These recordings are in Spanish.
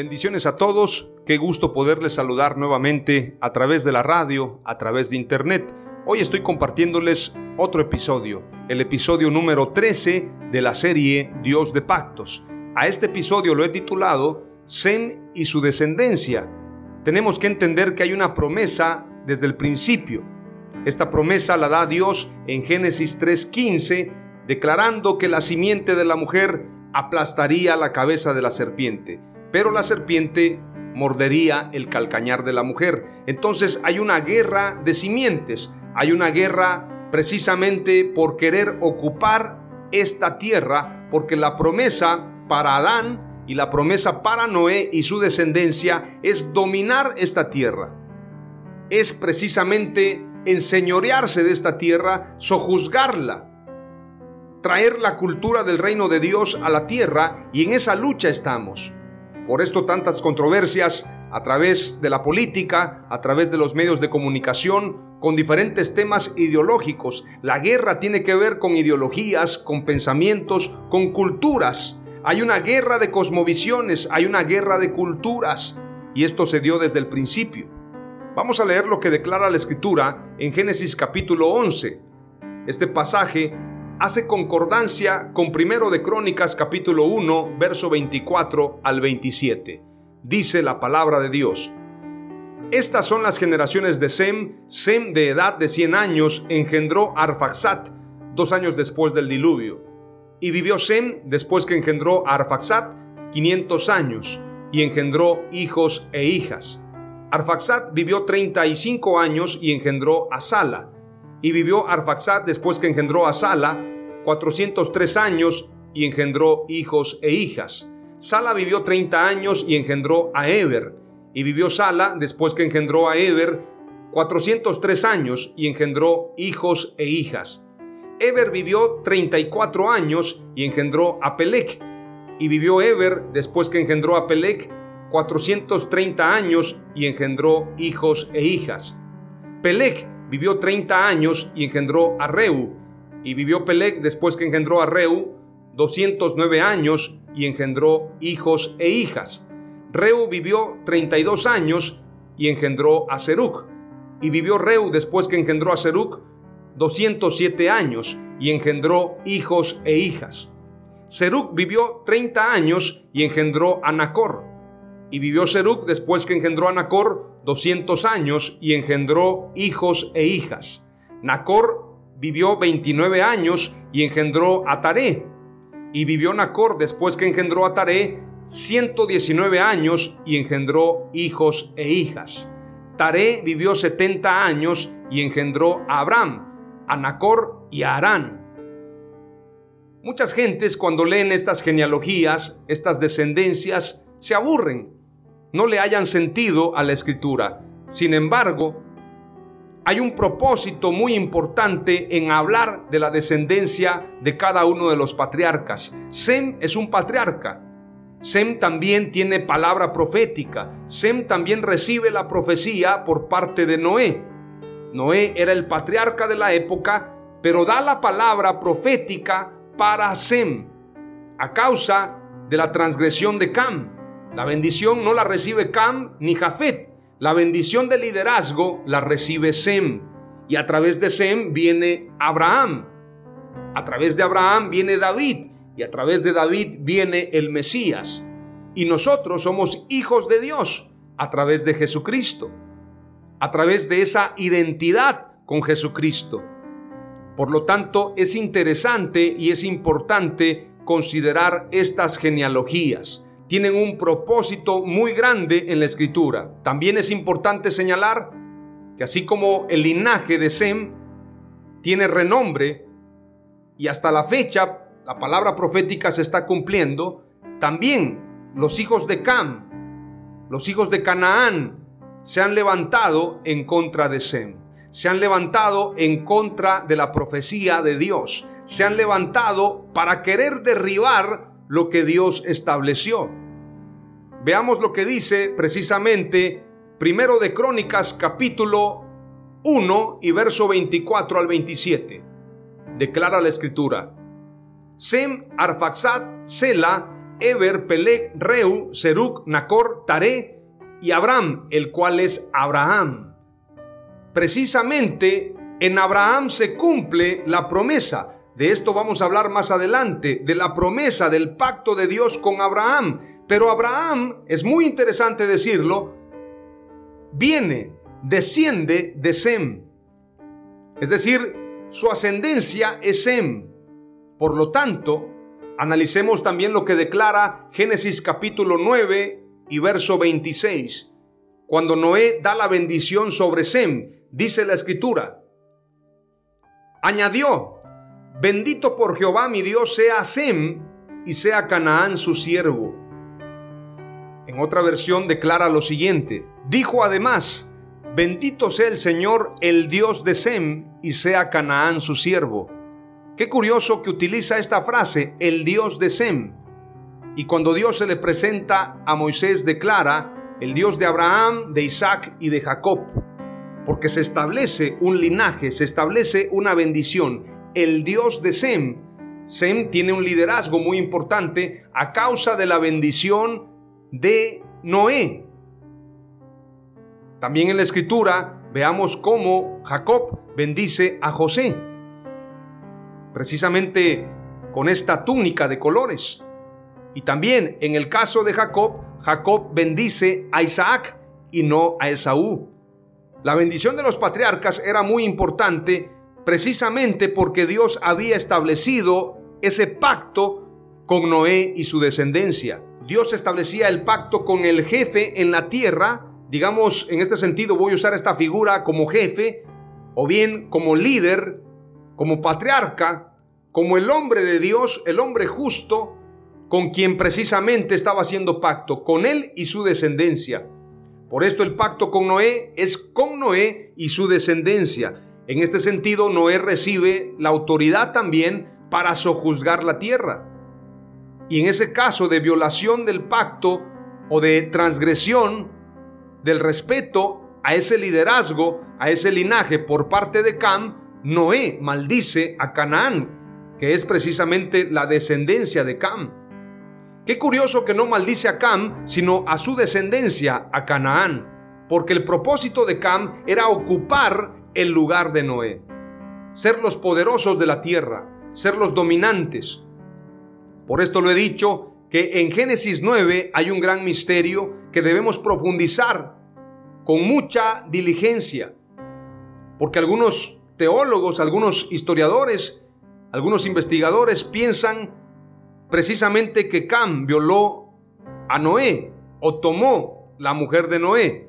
Bendiciones a todos, qué gusto poderles saludar nuevamente a través de la radio, a través de internet. Hoy estoy compartiéndoles otro episodio, el episodio número 13 de la serie Dios de Pactos. A este episodio lo he titulado Sem y su descendencia. Tenemos que entender que hay una promesa desde el principio. Esta promesa la da Dios en Génesis 3:15, declarando que la simiente de la mujer aplastaría la cabeza de la serpiente pero la serpiente mordería el calcañar de la mujer. Entonces hay una guerra de simientes, hay una guerra precisamente por querer ocupar esta tierra, porque la promesa para Adán y la promesa para Noé y su descendencia es dominar esta tierra. Es precisamente enseñorearse de esta tierra, sojuzgarla, traer la cultura del reino de Dios a la tierra y en esa lucha estamos. Por esto tantas controversias a través de la política, a través de los medios de comunicación, con diferentes temas ideológicos. La guerra tiene que ver con ideologías, con pensamientos, con culturas. Hay una guerra de cosmovisiones, hay una guerra de culturas. Y esto se dio desde el principio. Vamos a leer lo que declara la escritura en Génesis capítulo 11. Este pasaje hace concordancia con Primero de Crónicas capítulo 1, verso 24 al 27. Dice la palabra de Dios. Estas son las generaciones de Sem. Sem de edad de 100 años engendró Arfaxat dos años después del diluvio. Y vivió Sem después que engendró a Arfaxat 500 años y engendró hijos e hijas. Arfaxat vivió 35 años y engendró a Sala. Y vivió Arfaxat después que engendró a Sala 403 años y engendró hijos e hijas. Sala vivió 30 años y engendró a Eber. Y vivió Sala después que engendró a Eber 403 años y engendró hijos e hijas. Eber vivió 34 años y engendró a Pelec. Y vivió Eber después que engendró a Pelec 430 años y engendró hijos e hijas. Pelec vivió 30 años y engendró a Reu. Y vivió Pelec después que engendró a Reu 209 años y engendró hijos e hijas. Reu vivió 32 años y engendró a Seruc. Y vivió Reu después que engendró a Seruc 207 años y engendró hijos e hijas. Seruc vivió 30 años y engendró a Nacor. Y vivió Seruc después que engendró a Nacor 200 años y engendró hijos e hijas. Nacor vivió 29 años y engendró a Taré. Y vivió Nacor después que engendró a Taré 119 años y engendró hijos e hijas. Taré vivió 70 años y engendró a Abraham, a Nacor y a Arán. Muchas gentes cuando leen estas genealogías, estas descendencias, se aburren, no le hayan sentido a la escritura. Sin embargo, hay un propósito muy importante en hablar de la descendencia de cada uno de los patriarcas. Sem es un patriarca. Sem también tiene palabra profética. Sem también recibe la profecía por parte de Noé. Noé era el patriarca de la época, pero da la palabra profética para Sem a causa de la transgresión de Cam. La bendición no la recibe Cam ni Jafet. La bendición de liderazgo la recibe Sem. Y a través de Sem viene Abraham. A través de Abraham viene David. Y a través de David viene el Mesías. Y nosotros somos hijos de Dios a través de Jesucristo. A través de esa identidad con Jesucristo. Por lo tanto, es interesante y es importante considerar estas genealogías tienen un propósito muy grande en la escritura. También es importante señalar que así como el linaje de Sem tiene renombre y hasta la fecha la palabra profética se está cumpliendo, también los hijos de Cam, los hijos de Canaán, se han levantado en contra de Sem, se han levantado en contra de la profecía de Dios, se han levantado para querer derribar lo que Dios estableció. Veamos lo que dice precisamente primero de Crónicas capítulo 1 y verso 24 al 27. Declara la escritura. Sem, Arfaxat, Sela, Eber, Peleg, Reu, Seruk, Nacor, Taré y Abraham, el cual es Abraham. Precisamente en Abraham se cumple la promesa. De esto vamos a hablar más adelante, de la promesa del pacto de Dios con Abraham. Pero Abraham, es muy interesante decirlo, viene, desciende de Sem. Es decir, su ascendencia es Sem. Por lo tanto, analicemos también lo que declara Génesis capítulo 9 y verso 26. Cuando Noé da la bendición sobre Sem, dice la escritura, añadió, bendito por Jehová mi Dios sea Sem y sea Canaán su siervo. En otra versión declara lo siguiente. Dijo además, bendito sea el Señor, el Dios de Sem, y sea Canaán su siervo. Qué curioso que utiliza esta frase, el Dios de Sem. Y cuando Dios se le presenta a Moisés declara, el Dios de Abraham, de Isaac y de Jacob. Porque se establece un linaje, se establece una bendición. El Dios de Sem. Sem tiene un liderazgo muy importante a causa de la bendición de Noé. También en la escritura veamos cómo Jacob bendice a José, precisamente con esta túnica de colores. Y también en el caso de Jacob, Jacob bendice a Isaac y no a Esaú. La bendición de los patriarcas era muy importante precisamente porque Dios había establecido ese pacto con Noé y su descendencia. Dios establecía el pacto con el jefe en la tierra, digamos, en este sentido voy a usar esta figura como jefe, o bien como líder, como patriarca, como el hombre de Dios, el hombre justo, con quien precisamente estaba haciendo pacto, con él y su descendencia. Por esto el pacto con Noé es con Noé y su descendencia. En este sentido, Noé recibe la autoridad también para sojuzgar la tierra. Y en ese caso de violación del pacto o de transgresión del respeto a ese liderazgo, a ese linaje por parte de Cam, Noé maldice a Canaán, que es precisamente la descendencia de Cam. Qué curioso que no maldice a Cam, sino a su descendencia, a Canaán, porque el propósito de Cam era ocupar el lugar de Noé, ser los poderosos de la tierra, ser los dominantes, por esto lo he dicho que en Génesis 9 hay un gran misterio que debemos profundizar con mucha diligencia. Porque algunos teólogos, algunos historiadores, algunos investigadores piensan precisamente que Cam violó a Noé o tomó la mujer de Noé.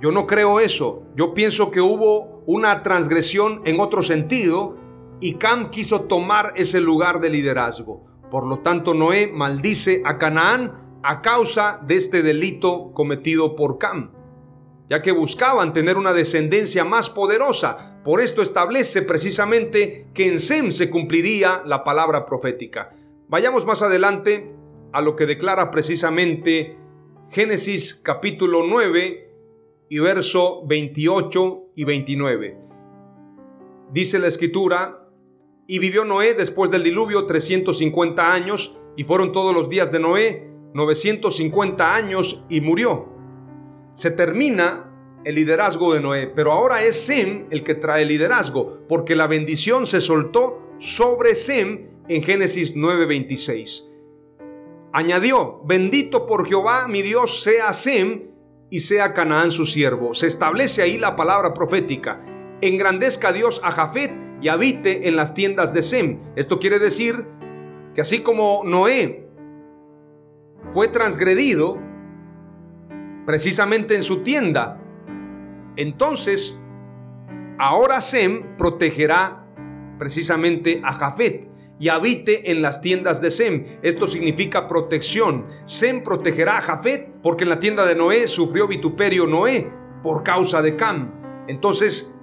Yo no creo eso. Yo pienso que hubo una transgresión en otro sentido y Cam quiso tomar ese lugar de liderazgo. Por lo tanto, Noé maldice a Canaán a causa de este delito cometido por Cam, ya que buscaban tener una descendencia más poderosa. Por esto establece precisamente que en Sem se cumpliría la palabra profética. Vayamos más adelante a lo que declara precisamente Génesis capítulo 9 y verso 28 y 29. Dice la escritura, y vivió Noé después del diluvio 350 años, y fueron todos los días de Noé 950 años y murió. Se termina el liderazgo de Noé, pero ahora es Sem el que trae liderazgo, porque la bendición se soltó sobre Sem en Génesis 9:26. Añadió, bendito por Jehová mi Dios sea Sem y sea Canaán su siervo. Se establece ahí la palabra profética. Engrandezca Dios a Jafet y habite en las tiendas de Sem. Esto quiere decir que así como Noé fue transgredido precisamente en su tienda, entonces ahora Sem protegerá precisamente a Jafet y habite en las tiendas de Sem. Esto significa protección. Sem protegerá a Jafet porque en la tienda de Noé sufrió vituperio Noé por causa de Cam. Entonces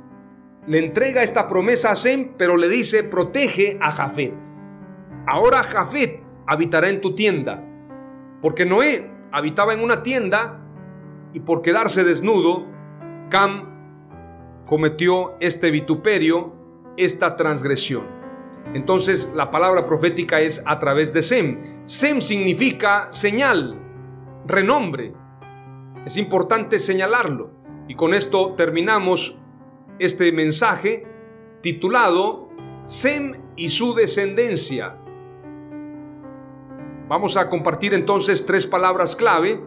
le entrega esta promesa a Sem, pero le dice, protege a Jafet. Ahora Jafet habitará en tu tienda, porque Noé habitaba en una tienda y por quedarse desnudo, Cam cometió este vituperio, esta transgresión. Entonces la palabra profética es a través de Sem. Sem significa señal, renombre. Es importante señalarlo. Y con esto terminamos este mensaje titulado Sem y su descendencia. Vamos a compartir entonces tres palabras clave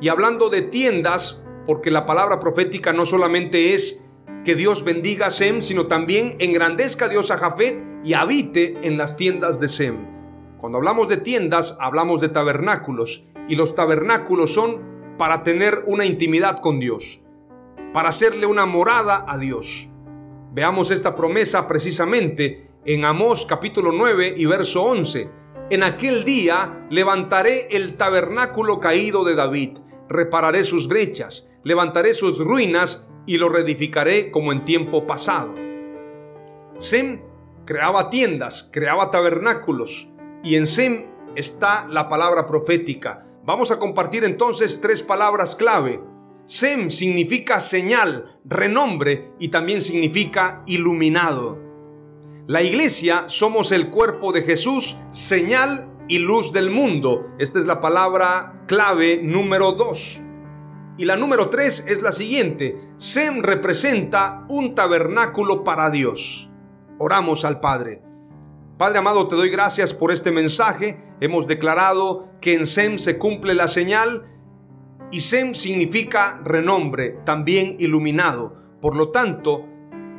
y hablando de tiendas, porque la palabra profética no solamente es que Dios bendiga a Sem, sino también engrandezca a Dios a Jafet y habite en las tiendas de Sem. Cuando hablamos de tiendas, hablamos de tabernáculos, y los tabernáculos son para tener una intimidad con Dios, para hacerle una morada a Dios. Veamos esta promesa precisamente en Amós capítulo 9 y verso 11. En aquel día levantaré el tabernáculo caído de David, repararé sus brechas, levantaré sus ruinas y lo reedificaré como en tiempo pasado. Sem creaba tiendas, creaba tabernáculos y en Sem está la palabra profética. Vamos a compartir entonces tres palabras clave. Sem significa señal, renombre y también significa iluminado. La iglesia somos el cuerpo de Jesús, señal y luz del mundo. Esta es la palabra clave número dos. Y la número tres es la siguiente. Sem representa un tabernáculo para Dios. Oramos al Padre. Padre amado, te doy gracias por este mensaje. Hemos declarado que en Sem se cumple la señal y Sem significa renombre, también iluminado. Por lo tanto,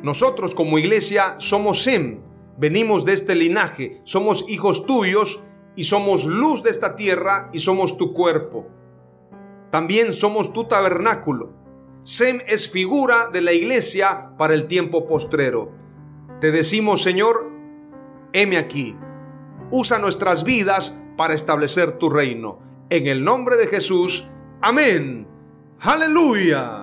nosotros como iglesia somos Sem, venimos de este linaje, somos hijos tuyos y somos luz de esta tierra y somos tu cuerpo. También somos tu tabernáculo. Sem es figura de la iglesia para el tiempo postrero. Te decimos, Señor, heme aquí. Usa nuestras vidas para establecer tu reino. En el nombre de Jesús. Amén. Aleluya.